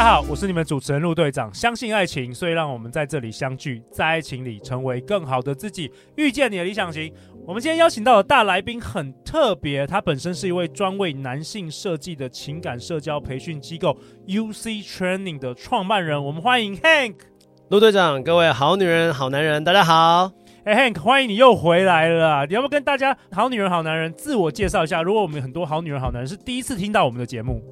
家好，我是你们主持人陆队长。相信爱情，所以让我们在这里相聚，在爱情里成为更好的自己，遇见你的理想型。我们今天邀请到的大来宾很特别，他本身是一位专为男性设计的情感社交培训机构 UC Training 的创办人。我们欢迎 Hank。陆队长，各位好女人、好男人，大家好。哎，Hank，欢迎你又回来了。你要不要跟大家好女人、好男人自我介绍一下？如果我们很多好女人、好男人是第一次听到我们的节目。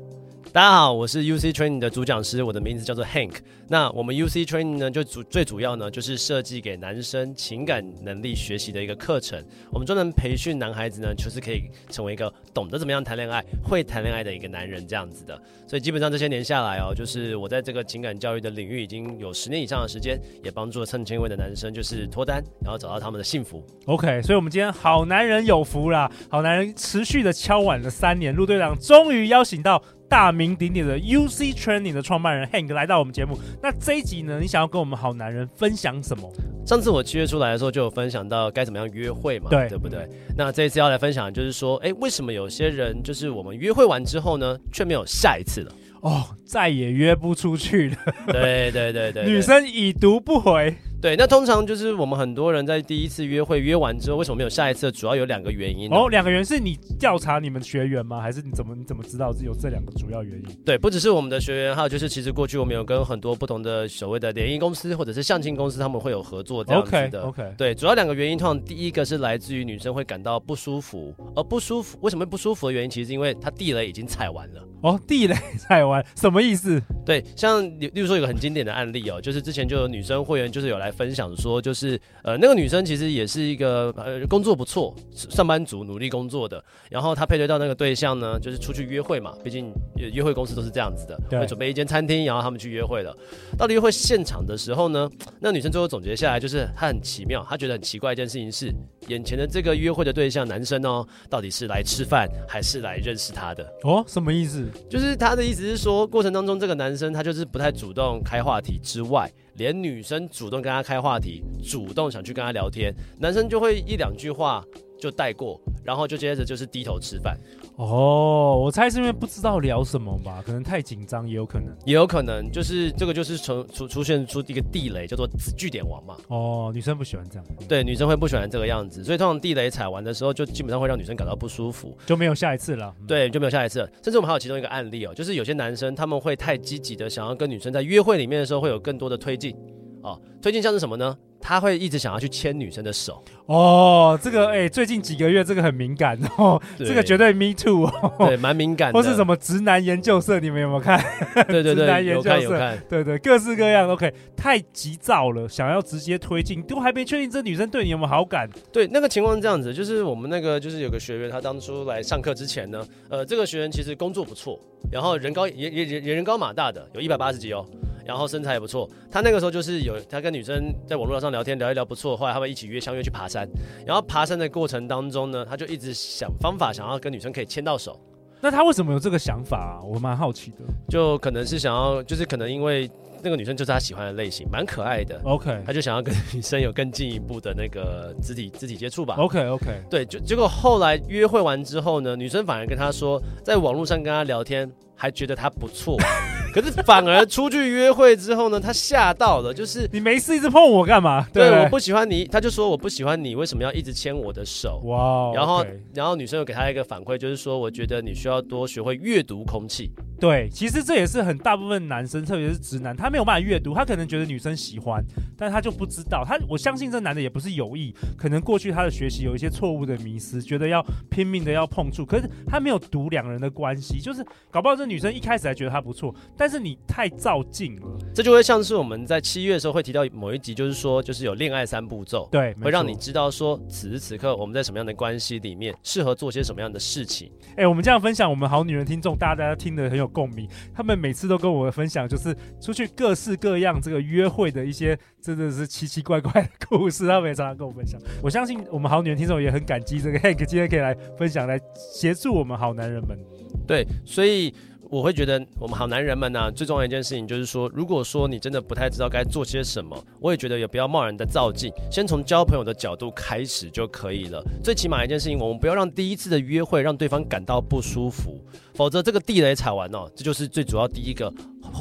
大家好，我是 UC Training 的主讲师，我的名字叫做 Hank。那我们 UC Training 呢，就主最主要呢，就是设计给男生情感能力学习的一个课程。我们专门培训男孩子呢，就是可以成为一个懂得怎么样谈恋爱、会谈恋爱的一个男人这样子的。所以基本上这些年下来哦，就是我在这个情感教育的领域已经有十年以上的时间，也帮助了上千位的男生就是脱单，然后找到他们的幸福。OK，所以我们今天好男人有福啦，好男人持续的敲碗了三年，陆队长终于邀请到。大名鼎鼎的 UC Training 的创办人 Hank 来到我们节目。那这一集呢，你想要跟我们好男人分享什么？上次我七月出来的时候就有分享到该怎么样约会嘛，对，对不对？那这一次要来分享的就是说，哎，为什么有些人就是我们约会完之后呢，却没有下一次了？哦，再也约不出去了。对对对对，女生已读不回。对，那通常就是我们很多人在第一次约会约完之后，为什么没有下一次？主要有两个原因哦。两个原因是你调查你们学员吗？还是你怎么你怎么知道有这两个主要原因？对，不只是我们的学员，还有就是其实过去我们有跟很多不同的所谓的联谊公司或者是相亲公司，他们会有合作这样子的。OK OK。对，主要两个原因，通常第一个是来自于女生会感到不舒服，而不舒服为什么会不舒服的原因，其实是因为她地雷已经踩完了。哦，地雷踩完什么意思？对，像例如说有个很经典的案例哦，就是之前就有女生会员就是有来分享说。就是呃，那个女生其实也是一个呃工作不错，上班族，努力工作的。然后她配对到那个对象呢，就是出去约会嘛，毕竟约会公司都是这样子的，会准备一间餐厅，然后他们去约会了。到了约会现场的时候呢，那女生最后总结下来就是她很奇妙，她觉得很奇怪一件事情是，眼前的这个约会的对象男生哦，到底是来吃饭还是来认识她的？哦，什么意思？就是她的意思是说，过程当中这个男生他就是不太主动开话题之外。连女生主动跟他开话题，主动想去跟他聊天，男生就会一两句话就带过，然后就接着就是低头吃饭。哦，我猜是因为不知道聊什么吧，可能太紧张也有可能，也有可能就是这个就是从出出现出一个地雷，叫做据点王嘛。哦，女生不喜欢这样，对，女生会不喜欢这个样子，所以通常地雷踩完的时候，就基本上会让女生感到不舒服，就没有下一次了。对，就没有下一次了。甚至我们还有其中一个案例哦，就是有些男生他们会太积极的想要跟女生在约会里面的时候会有更多的推进。哦，推进像是什么呢？他会一直想要去牵女生的手。哦，这个哎、欸，最近几个月这个很敏感哦，这个绝对 me too 哦，对，蛮敏感的。或是什么直男研究社，你们有没有看？对对对，直男研究社，有看有看。对对，各式各样都可以。太急躁了，想要直接推进，都还没确定这女生对你有没有好感。对，那个情况是这样子，就是我们那个就是有个学员，他当初来上课之前呢，呃，这个学员其实工作不错，然后人高也也也人高马大的，有一百八十几哦。然后身材也不错，他那个时候就是有他跟女生在网络上聊天聊一聊不错，后来他们一起约相约去爬山，然后爬山的过程当中呢，他就一直想方法想要跟女生可以牵到手。那他为什么有这个想法啊？我蛮好奇的。就可能是想要，就是可能因为那个女生就是他喜欢的类型，蛮可爱的。OK，他就想要跟女生有更进一步的那个肢体肢体接触吧。OK OK，对，就结果后来约会完之后呢，女生反而跟他说，在网络上跟他聊天。还觉得他不错，可是反而出去约会之后呢，他吓到了。就是你没事一直碰我干嘛？对，对我不喜欢你，他就说我不喜欢你，为什么要一直牵我的手？哇然后.然后女生又给他一个反馈，就是说我觉得你需要多学会阅读空气。对，其实这也是很大部分男生，特别是直男，他没有办法阅读，他可能觉得女生喜欢，但他就不知道。他我相信这男的也不是有意，可能过去他的学习有一些错误的迷失，觉得要拼命的要碰触，可是他没有读两人的关系，就是搞不好这。女生一开始还觉得他不错，但是你太照镜了，这就会像是我们在七月的时候会提到某一集，就是说，就是有恋爱三步骤，对，会让你知道说此时此刻我们在什么样的关系里面适合做些什么样的事情。哎、欸，我们这样分享，我们好女人听众，大家大家听得很有共鸣。他们每次都跟我分享，就是出去各式各样这个约会的一些真的是奇奇怪怪的故事，他们也常常跟我分享。我相信我们好女人听众也很感激这个 Hank 今天可以来分享，来协助我们好男人们。对，所以。我会觉得我们好男人们呢、最重要一件事情就是说，如果说你真的不太知道该做些什么，我也觉得也不要贸然的造进，先从交朋友的角度开始就可以了。最起码一件事情，我们不要让第一次的约会让对方感到不舒服，否则这个地雷踩完哦，这就是最主要第一个。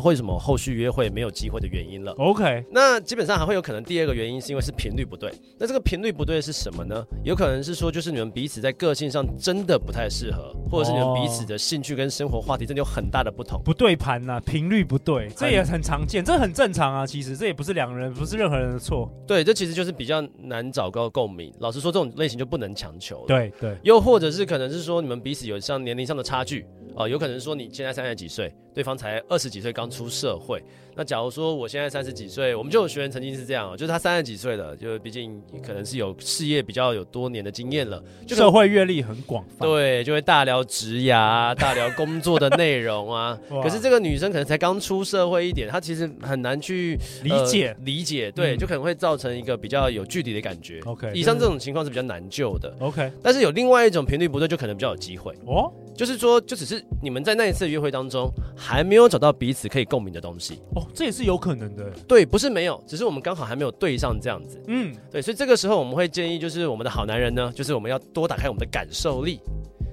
为什么后续约会没有机会的原因了？OK，那基本上还会有可能第二个原因是因为是频率不对。那这个频率不对是什么呢？有可能是说就是你们彼此在个性上真的不太适合，或者是你们彼此的兴趣跟生活话题真的有很大的不同，不对盘呐、啊，频率不对，这也很常见，这很正常啊。其实这也不是两个人，不是任何人的错。对，这其实就是比较难找到共鸣。老实说，这种类型就不能强求。对对，又或者是可能是说你们彼此有像年龄上的差距。哦，有可能说你现在三十几岁，对方才二十几岁刚出社会。那假如说我现在三十几岁，我们就有学员曾经是这样，就是他三十几岁了，就毕竟可能是有事业比较有多年的经验了，就社会阅历很广泛，对，就会大聊职涯，大聊工作的内容啊。可是这个女生可能才刚出社会一点，她其实很难去理解、呃、理解，对、嗯，就可能会造成一个比较有距离的感觉。OK，以上这种情况是比较难救的。OK，但是有另外一种频率不对，就可能比较有机会哦。就是说，就只是你们在那一次约会当中还没有找到彼此可以共鸣的东西哦，这也是有可能的。对，不是没有，只是我们刚好还没有对上这样子。嗯，对，所以这个时候我们会建议，就是我们的好男人呢，就是我们要多打开我们的感受力。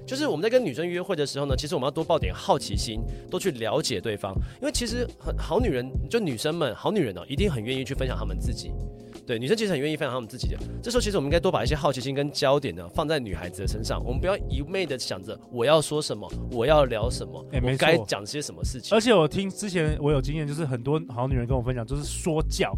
就是我们在跟女生约会的时候呢，其实我们要多抱点好奇心，多去了解对方，因为其实很好女人，就女生们，好女人哦，一定很愿意去分享她们自己。对，女生其实很愿意分享她们自己的。这时候，其实我们应该多把一些好奇心跟焦点呢放在女孩子的身上。我们不要一昧的想着我要说什么，我要聊什么，欸、我该讲些什么事情。而且我听之前我有经验，就是很多好女人跟我分享，就是说教。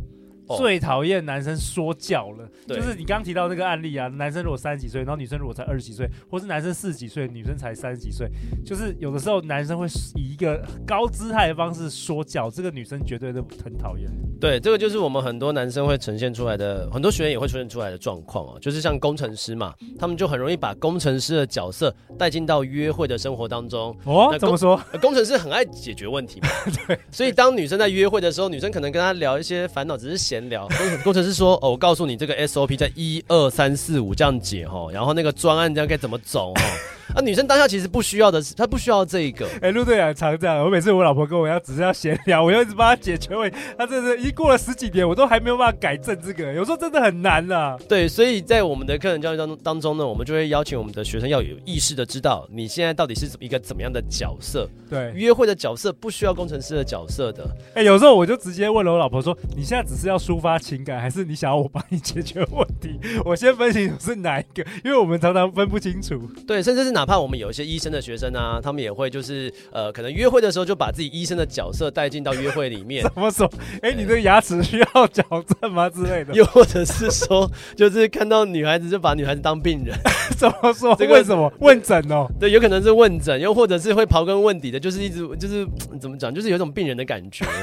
最讨厌男生说教了，就是你刚刚提到那个案例啊，男生如果三十几岁，然后女生如果才二十几岁，或是男生四十几岁，女生才三十几岁，就是有的时候男生会以一个高姿态的方式说教，这个女生绝对都很讨厌。对，这个就是我们很多男生会呈现出来的，很多学员也会出现出来的状况啊，就是像工程师嘛，他们就很容易把工程师的角色带进到约会的生活当中。哦，怎么说？工程师很爱解决问题嘛，对，所以当女生在约会的时候，女生可能跟他聊一些烦恼，只是闲聊。工工程师说：“哦，我告诉你，这个 SOP 在一二三四五这样解哈，然后那个专案这样该怎么走哈。”啊，女生当下其实不需要的是，她不需要这一个。哎、欸，陆队长常这样，我每次我老婆跟我要只是要闲聊，我要一直帮她解决问题。她真的，已经过了十几年，我都还没有办法改正这个。有时候真的很难啊。对，所以在我们的课程教育当中当中呢，我们就会邀请我们的学生要有意识的知道，你现在到底是一个怎么样的角色。对，约会的角色不需要工程师的角色的。哎、欸，有时候我就直接问了我老婆说：“你现在只是要抒发情感，还是你想要我帮你解决问题？”我先分清楚是哪一个，因为我们常常分不清楚。对，甚至是哪怕我们有一些医生。生的学生啊，他们也会就是呃，可能约会的时候就把自己医生的角色带进到约会里面。怎么说？哎、欸，你的牙齿需要矫正吗之类的？又或者是说，就是看到女孩子就把女孩子当病人？怎么说？这个为什么？问诊哦？对，有可能是问诊，又或者是会刨根问底的，就是一直就是怎么讲，就是有一种病人的感觉。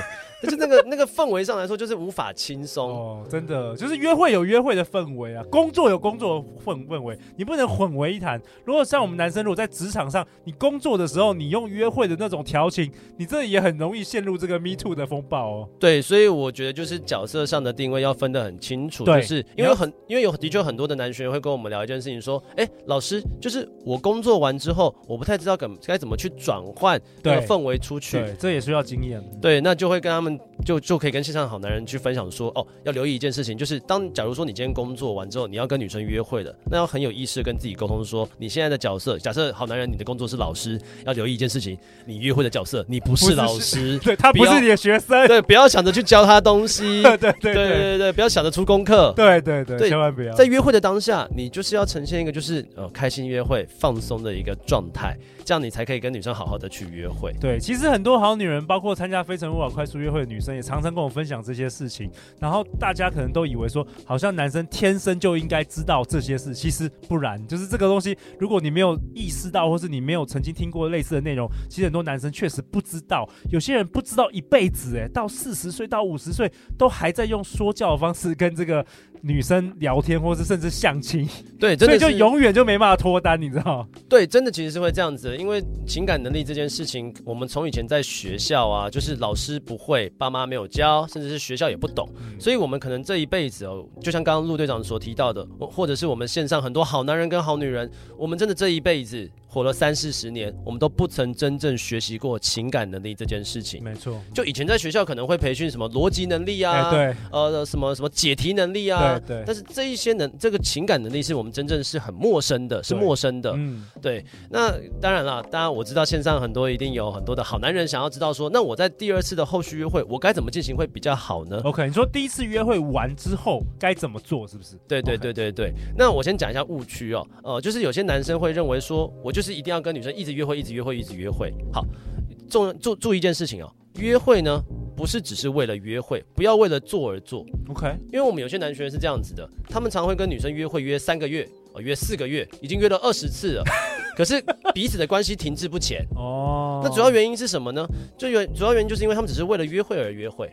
就是那个那个氛围上来说，就是无法轻松哦，真的，就是约会有约会的氛围啊，工作有工作的氛氛围，你不能混为一谈。如果像我们男生，如果在职场上，你工作的时候，你用约会的那种调情，你这也很容易陷入这个 Me Too 的风暴哦。对，所以我觉得就是角色上的定位要分得很清楚，就是因为很因为有的确很多的男学员会跟我们聊一件事情，说，哎，老师，就是我工作完之后，我不太知道该该怎么去转换那个氛围出去，对，这也需要经验。对，那就会跟他们。就就可以跟线上好男人去分享说，哦，要留意一件事情，就是当假如说你今天工作完之后，你要跟女生约会的，那要很有意识跟自己沟通说，你现在的角色，假设好男人你的工作是老师，要留意一件事情，你约会的角色，你不是老师，对，他不是你的学生，对，不要想着去教他东西，对对对对对对，不要想着出功课，对对对，千万不要，在约会的当下，你就是要呈现一个就是呃开心约会、放松的一个状态。这样你才可以跟女生好好的去约会。对，其实很多好女人，包括参加非诚勿扰快速约会的女生，也常常跟我分享这些事情。然后大家可能都以为说，好像男生天生就应该知道这些事，其实不然。就是这个东西，如果你没有意识到，或是你没有曾经听过类似的内容，其实很多男生确实不知道。有些人不知道一辈子，诶，到四十岁到五十岁都还在用说教的方式跟这个。女生聊天，或是甚至相亲，对，真的所以就永远就没办法脱单，你知道？对，真的其实是会这样子的，因为情感能力这件事情，我们从以前在学校啊，就是老师不会，爸妈没有教，甚至是学校也不懂，嗯、所以我们可能这一辈子哦，就像刚刚陆队长所提到的，或者是我们线上很多好男人跟好女人，我们真的这一辈子。活了三四十年，我们都不曾真正学习过情感能力这件事情。没错，就以前在学校可能会培训什么逻辑能力啊，欸、对，呃，什么什么解题能力啊，对对。但是这一些能，这个情感能力是我们真正是很陌生的，是陌生的。嗯，对。那当然了，当然我知道线上很多一定有很多的好男人想要知道说，那我在第二次的后续约会，我该怎么进行会比较好呢？OK，你说第一次约会完之后该怎么做，是不是？对对对对对。那我先讲一下误区哦，呃，就是有些男生会认为说，我就是一定要跟女生一。一直约会，一直约会，一直约会。好，重注注意一件事情哦，约会呢不是只是为了约会，不要为了做而做。OK，因为我们有些男学员是这样子的，他们常会跟女生约会约三个月，哦，约四个月，已经约了二十次了，可是彼此的关系停滞不前。哦，那主要原因是什么呢？就原主要原因就是因为他们只是为了约会而约会。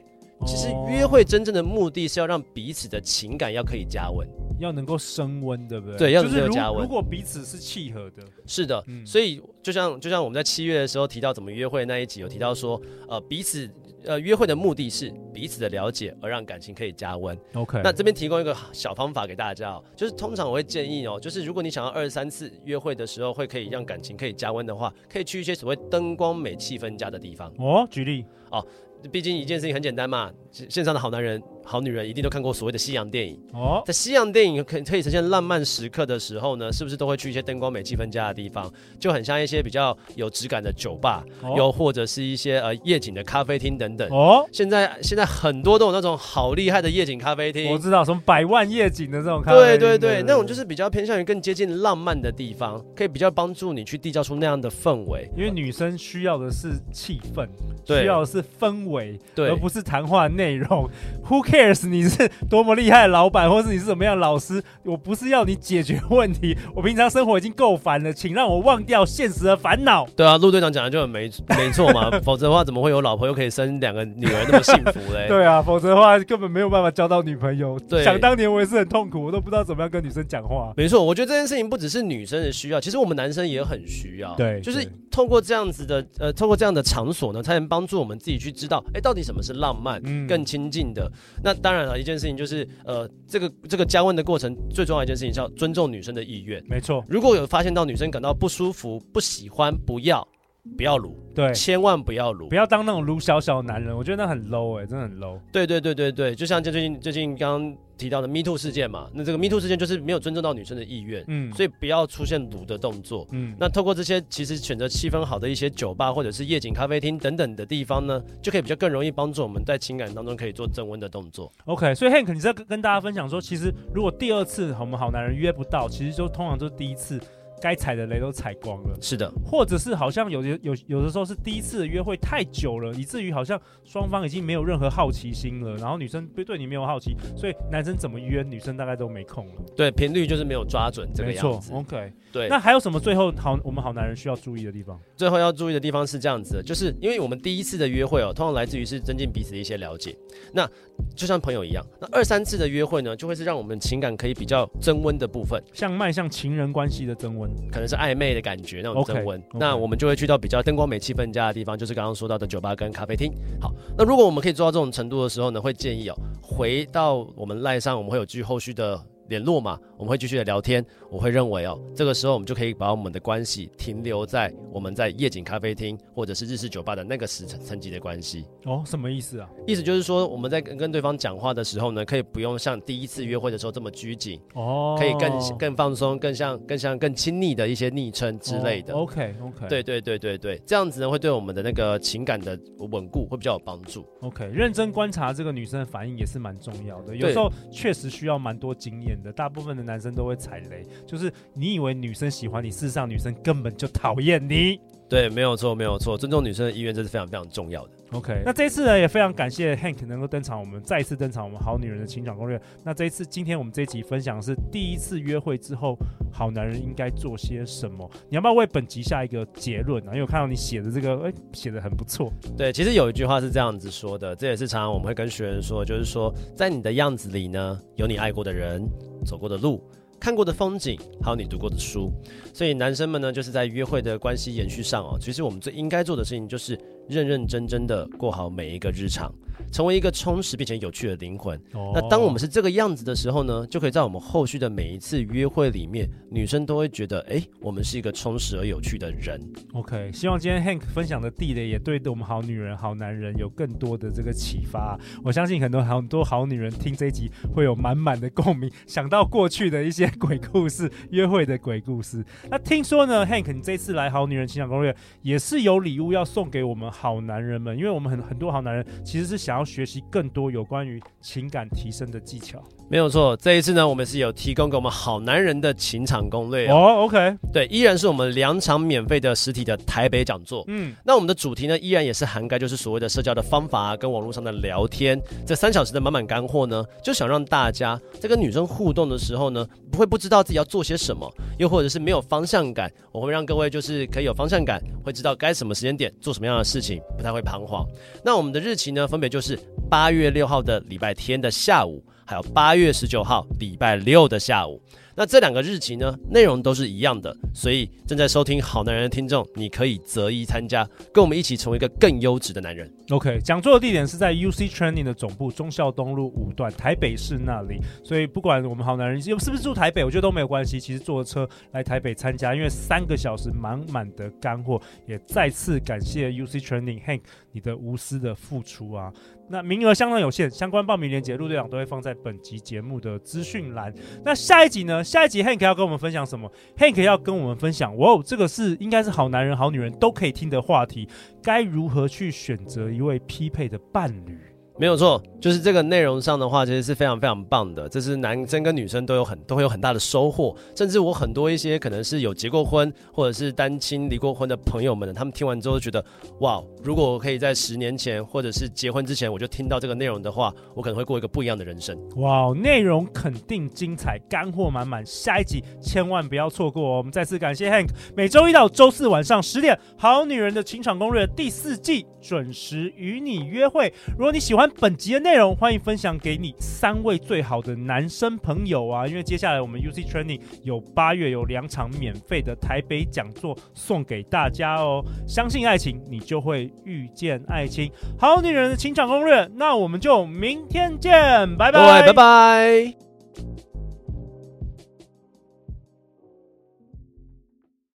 其实约会真正的目的是要让彼此的情感要可以加温。要能够升温，对不对？对，要能够加温。如果彼此是契合的，是的。嗯、所以就像就像我们在七月的时候提到怎么约会那一集，有提到说，呃，彼此呃约会的目的是彼此的了解，而让感情可以加温。OK。那这边提供一个小方法给大家哦，就是通常我会建议哦，就是如果你想要二三次约会的时候会可以让感情可以加温的话，可以去一些所谓灯光美、气氛佳的地方。哦，举例哦。毕竟一件事情很简单嘛，线上的好男人、好女人一定都看过所谓的西洋电影哦。在西洋电影可可以呈现浪漫时刻的时候呢，是不是都会去一些灯光美、气氛佳的地方？就很像一些比较有质感的酒吧，哦、又或者是一些呃夜景的咖啡厅等等。哦，现在现在很多都有那种好厉害的夜景咖啡厅。我知道，什么百万夜景的这种咖啡厅。对对对，那种就是比较偏向于更接近浪漫的地方，可以比较帮助你去缔造出那样的氛围。因为女生需要的是气氛，对需要的是氛围。对，而不是谈话内容。Who cares？你是多么厉害的老板，或是你是怎么样的老师？我不是要你解决问题。我平常生活已经够烦了，请让我忘掉现实的烦恼。对啊，陆队长讲的就很没没错嘛。否则的话，怎么会有老婆又可以生两个女儿那么幸福嘞？对啊，否则的话根本没有办法交到女朋友。对，想当年我也是很痛苦，我都不知道怎么样跟女生讲话。没错，我觉得这件事情不只是女生的需要，其实我们男生也很需要。对，就是透过这样子的呃，透过这样的场所呢，才能帮助我们自己去知道，哎，到底什么是浪漫，嗯、更亲近的。那当然了，一件事情就是，呃，这个这个加温的过程，最重要一件事情是要尊重女生的意愿。没错，如果有发现到女生感到不舒服、不喜欢，不要。不要撸，对，千万不要撸，不要当那种撸小小男人，我觉得那很 low 哎、欸，真的很 low。对对对对对，就像最近最近刚刚提到的 Me Too 事件嘛，那这个 Me Too 事件就是没有尊重到女生的意愿，嗯，所以不要出现撸的动作，嗯，那透过这些其实选择气氛好的一些酒吧或者是夜景咖啡厅等等的地方呢，就可以比较更容易帮助我们在情感当中可以做增温的动作。OK，所以 Hank 你在跟大家分享说，其实如果第二次我们好男人约不到，其实就通常都是第一次。该踩的雷都踩光了，是的，或者是好像有些有有的时候是第一次的约会太久了，以至于好像双方已经没有任何好奇心了，然后女生对对你没有好奇，所以男生怎么约女生大概都没空了。对，频率就是没有抓准这个样子。OK，对。那还有什么最后好我们好男人需要注意的地方？最后要注意的地方是这样子的，就是因为我们第一次的约会哦，通常来自于是增进彼此的一些了解，那就像朋友一样。那二三次的约会呢，就会是让我们情感可以比较增温的部分，像迈向情人关系的增温，可能是暧昧。的感觉那种增温，okay, okay. 那我们就会去到比较灯光美、气氛佳的地方，就是刚刚说到的酒吧跟咖啡厅。好，那如果我们可以做到这种程度的时候呢，会建议哦，回到我们赖上，我们会有继续后续的。联络嘛，我们会继续的聊天。我会认为哦，这个时候我们就可以把我们的关系停留在我们在夜景咖啡厅或者是日式酒吧的那个时层层级的关系。哦，什么意思啊？意思就是说，我们在跟跟对方讲话的时候呢，可以不用像第一次约会的时候这么拘谨。哦，可以更更放松，更像更像更亲密的一些昵称之类的。哦、OK OK，对对对对对，这样子呢会对我们的那个情感的稳固会比较有帮助。OK，认真观察这个女生的反应也是蛮重要的。有时候确实需要蛮多经验大部分的。男生都会踩雷，就是你以为女生喜欢你，事实上女生根本就讨厌你。对，没有错，没有错，尊重女生的意愿，这是非常非常重要的。OK，那这一次呢，也非常感谢 Hank 能够登场，我们再一次登场，我们好女人的情场攻略。那这一次，今天我们这一集分享的是第一次约会之后，好男人应该做些什么？你要不要为本集下一个结论呢？因为我看到你写的这个，哎，写的很不错。对，其实有一句话是这样子说的，这也是常常我们会跟学员说，就是说，在你的样子里呢，有你爱过的人，走过的路。看过的风景，还有你读过的书，所以男生们呢，就是在约会的关系延续上哦，其实我们最应该做的事情就是认认真真的过好每一个日常。成为一个充实并且有趣的灵魂。Oh. 那当我们是这个样子的时候呢，就可以在我们后续的每一次约会里面，女生都会觉得，哎，我们是一个充实而有趣的人。OK，希望今天 Hank 分享的地雷也对我们好女人、好男人有更多的这个启发。我相信很多很多好女人听这一集会有满满的共鸣，想到过去的一些鬼故事、约会的鬼故事。那听说呢，Hank 你这次来好女人情场攻略也是有礼物要送给我们好男人们，因为我们很很多好男人其实是想要。要学习更多有关于情感提升的技巧，没有错。这一次呢，我们是有提供给我们好男人的情场攻略哦。Oh, OK，对，依然是我们两场免费的实体的台北讲座。嗯，那我们的主题呢，依然也是涵盖就是所谓的社交的方法啊，跟网络上的聊天。这三小时的满满干货呢，就想让大家在跟女生互动的时候呢，不会不知道自己要做些什么，又或者是没有方向感。我会让各位就是可以有方向感，会知道该什么时间点做什么样的事情，不太会彷徨。那我们的日期呢，分别就是。八月六号的礼拜天的下午，还有八月十九号礼拜六的下午。那这两个日期呢，内容都是一样的，所以正在收听好男人的听众，你可以择一参加，跟我们一起成为一个更优质的男人。OK，讲座的地点是在 UC Training 的总部忠孝东路五段台北市那里，所以不管我们好男人是不是住台北，我觉得都没有关系。其实坐车来台北参加，因为三个小时满满的干货，也再次感谢 UC Training Hank 你的无私的付出啊。那名额相当有限，相关报名链接陆队长都会放在本集节目的资讯栏。那下一集呢？下一集 Hank 要跟我们分享什么？Hank 要跟我们分享，哇哦，这个是应该是好男人、好女人都可以听的话题，该如何去选择一位匹配的伴侣？没有错，就是这个内容上的话，其实是非常非常棒的。这是男生跟女生都有很都会有很大的收获。甚至我很多一些可能是有结过婚或者是单亲离过婚的朋友们呢，他们听完之后觉得，哇，如果我可以在十年前或者是结婚之前我就听到这个内容的话，我可能会过一个不一样的人生。哇，内容肯定精彩，干货满满，下一集千万不要错过哦。我们再次感谢 Hank，每周一到周四晚上十点，《好女人的情场攻略》第四季准时与你约会。如果你喜欢，本集的内容，欢迎分享给你三位最好的男生朋友啊！因为接下来我们 UC Training 有八月有两场免费的台北讲座送给大家哦。相信爱情，你就会遇见爱情。好女人的情场攻略，那我们就明天见，拜拜，拜拜。